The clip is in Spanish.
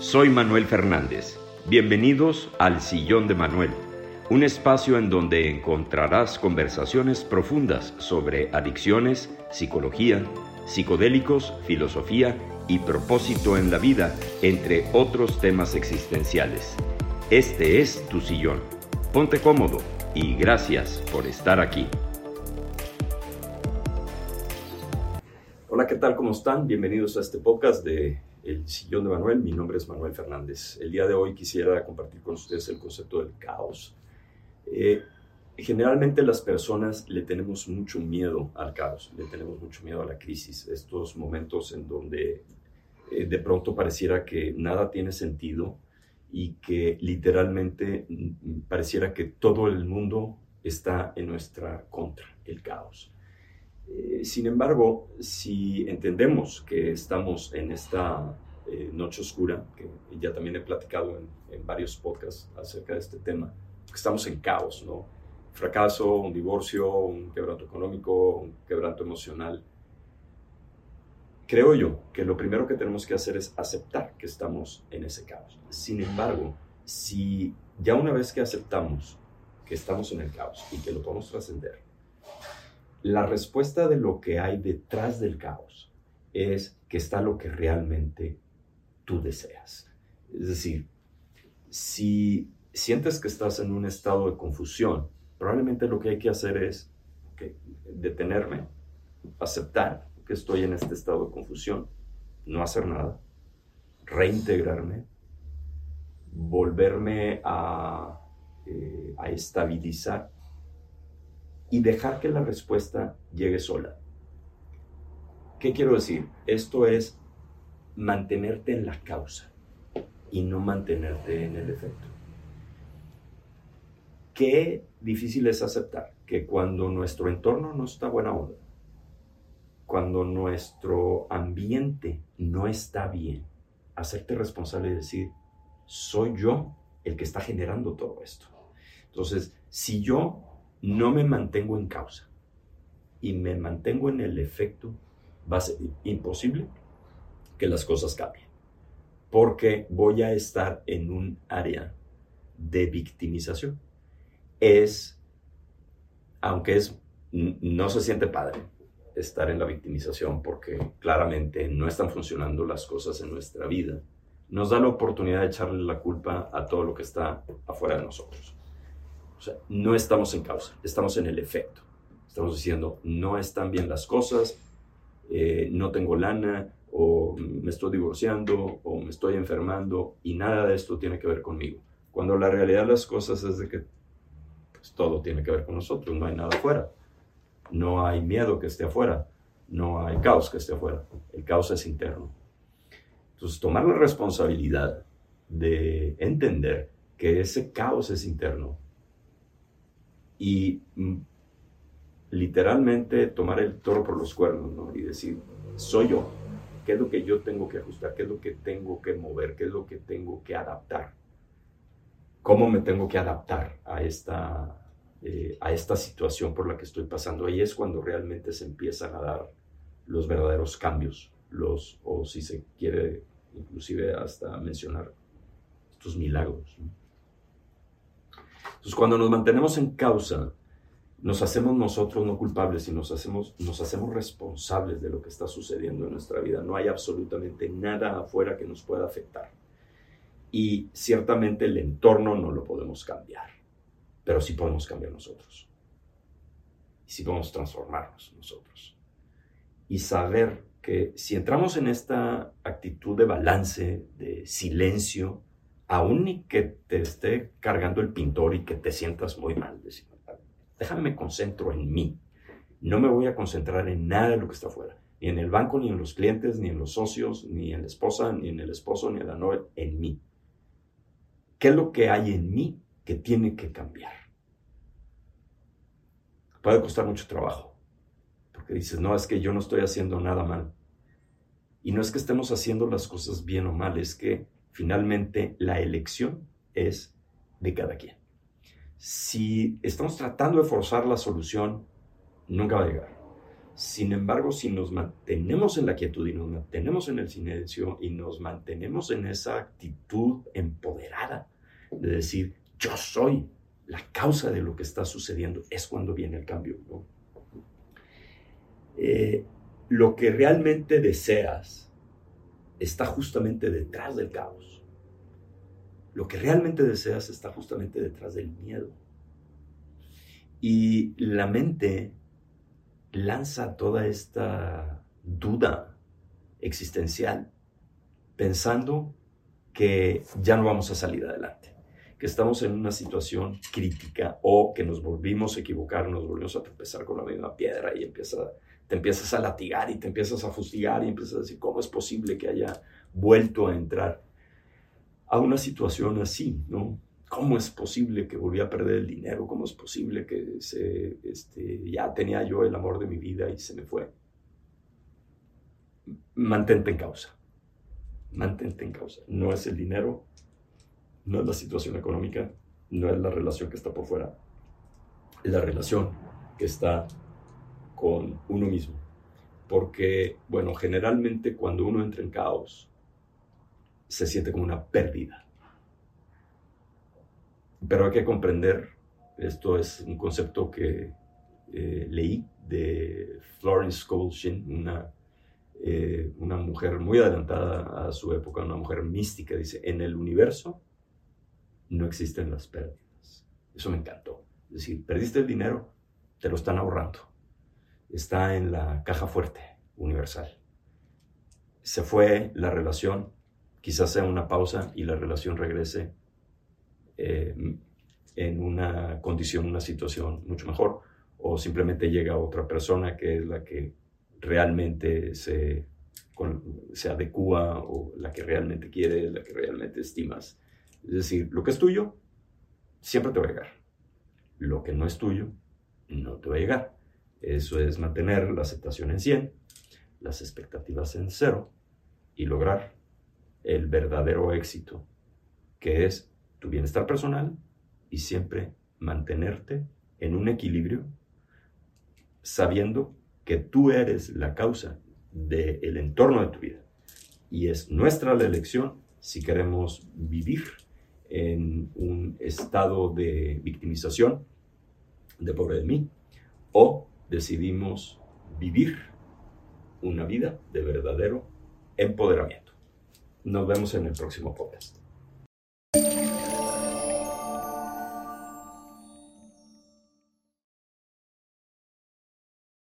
Soy Manuel Fernández. Bienvenidos al Sillón de Manuel, un espacio en donde encontrarás conversaciones profundas sobre adicciones, psicología, psicodélicos, filosofía y propósito en la vida, entre otros temas existenciales. Este es tu sillón. Ponte cómodo y gracias por estar aquí. Hola, ¿qué tal? ¿Cómo están? Bienvenidos a este podcast de El Sillón de Manuel. Mi nombre es Manuel Fernández. El día de hoy quisiera compartir con ustedes el concepto del caos. Eh, generalmente las personas le tenemos mucho miedo al caos, le tenemos mucho miedo a la crisis, estos momentos en donde eh, de pronto pareciera que nada tiene sentido y que literalmente mm, pareciera que todo el mundo está en nuestra contra, el caos. Eh, sin embargo, si entendemos que estamos en esta eh, noche oscura, que ya también he platicado en, varios podcasts acerca de este tema, que estamos en caos, ¿no? Fracaso, un divorcio, un quebranto económico, un quebranto emocional. Creo yo que lo primero que tenemos que hacer es aceptar que estamos en ese caos. Sin embargo, si ya una vez que aceptamos que estamos en el caos y que lo podemos trascender, la respuesta de lo que hay detrás del caos es que está lo que realmente tú deseas. Es decir, si sientes que estás en un estado de confusión, probablemente lo que hay que hacer es detenerme, aceptar que estoy en este estado de confusión, no hacer nada, reintegrarme, volverme a, eh, a estabilizar y dejar que la respuesta llegue sola. ¿Qué quiero decir? Esto es mantenerte en la causa y no mantenerte en el efecto. Qué difícil es aceptar que cuando nuestro entorno no está buena onda, cuando nuestro ambiente no está bien, hacerte responsable y decir, soy yo el que está generando todo esto. Entonces, si yo no me mantengo en causa y me mantengo en el efecto, va a ser imposible que las cosas cambien. Porque voy a estar en un área de victimización. Es, aunque es, no se siente padre estar en la victimización porque claramente no están funcionando las cosas en nuestra vida, nos da la oportunidad de echarle la culpa a todo lo que está afuera de nosotros. O sea, no estamos en causa, estamos en el efecto. Estamos diciendo, no están bien las cosas, eh, no tengo lana, o me estoy divorciando, o me estoy enfermando, y nada de esto tiene que ver conmigo. Cuando la realidad de las cosas es de que pues, todo tiene que ver con nosotros, no hay nada afuera. No hay miedo que esté afuera, no hay caos que esté afuera. El caos es interno. Entonces, tomar la responsabilidad de entender que ese caos es interno y mm, literalmente tomar el toro por los cuernos ¿no? y decir, soy yo, ¿qué es lo que yo tengo que ajustar? ¿Qué es lo que tengo que mover? ¿Qué es lo que tengo que adaptar? ¿Cómo me tengo que adaptar a esta, eh, a esta situación por la que estoy pasando? Ahí es cuando realmente se empiezan a dar los verdaderos cambios, los, o si se quiere inclusive hasta mencionar estos milagros. Entonces, cuando nos mantenemos en causa, nos hacemos nosotros no culpables y nos hacemos, nos hacemos responsables de lo que está sucediendo en nuestra vida. No hay absolutamente nada afuera que nos pueda afectar. Y ciertamente el entorno no lo podemos cambiar, pero sí podemos cambiar nosotros. Y sí podemos transformarnos nosotros. Y saber que si entramos en esta actitud de balance, de silencio, aún ni que te esté cargando el pintor y que te sientas muy mal, déjame me concentro en mí. No me voy a concentrar en nada de lo que está afuera, ni en el banco, ni en los clientes, ni en los socios, ni en la esposa, ni en el esposo, ni en la novia, en mí. ¿Qué es lo que hay en mí que tiene que cambiar? Puede costar mucho trabajo, porque dices, no, es que yo no estoy haciendo nada mal. Y no es que estemos haciendo las cosas bien o mal, es que Finalmente, la elección es de cada quien. Si estamos tratando de forzar la solución, nunca va a llegar. Sin embargo, si nos mantenemos en la quietud y nos mantenemos en el silencio y nos mantenemos en esa actitud empoderada de decir, yo soy la causa de lo que está sucediendo, es cuando viene el cambio. Eh, lo que realmente deseas está justamente detrás del caos. Lo que realmente deseas está justamente detrás del miedo. Y la mente lanza toda esta duda existencial pensando que ya no vamos a salir adelante, que estamos en una situación crítica o que nos volvimos a equivocar, nos volvimos a tropezar con la misma piedra y empieza, te empiezas a latigar y te empiezas a fustigar y empiezas a decir, ¿cómo es posible que haya vuelto a entrar a una situación así? ¿no? ¿Cómo es posible que volví a perder el dinero? ¿Cómo es posible que se, este, ya tenía yo el amor de mi vida y se me fue? Mantente en causa. Mantente en causa. No es el dinero, no es la situación económica, no es la relación que está por fuera. Es la relación que está con uno mismo. Porque, bueno, generalmente cuando uno entra en caos, se siente como una pérdida pero hay que comprender, esto es un concepto que eh, leí de Florence Scovel una, eh, una mujer muy adelantada a su época, una mujer mística, dice, en el universo no existen las pérdidas. Eso me encantó. Es decir, perdiste el dinero, te lo están ahorrando. Está en la caja fuerte universal. Se fue la relación, quizás sea una pausa y la relación regrese eh, en una condición, una situación mucho mejor, o simplemente llega otra persona que es la que realmente se, se adecua o la que realmente quiere, la que realmente estimas. Es decir, lo que es tuyo, siempre te va a llegar. Lo que no es tuyo, no te va a llegar. Eso es mantener la aceptación en 100, las expectativas en cero y lograr el verdadero éxito, que es tu bienestar personal y siempre mantenerte en un equilibrio sabiendo que tú eres la causa del entorno de tu vida. Y es nuestra la elección si queremos vivir en un estado de victimización, de pobre de mí, o decidimos vivir una vida de verdadero empoderamiento. Nos vemos en el próximo podcast.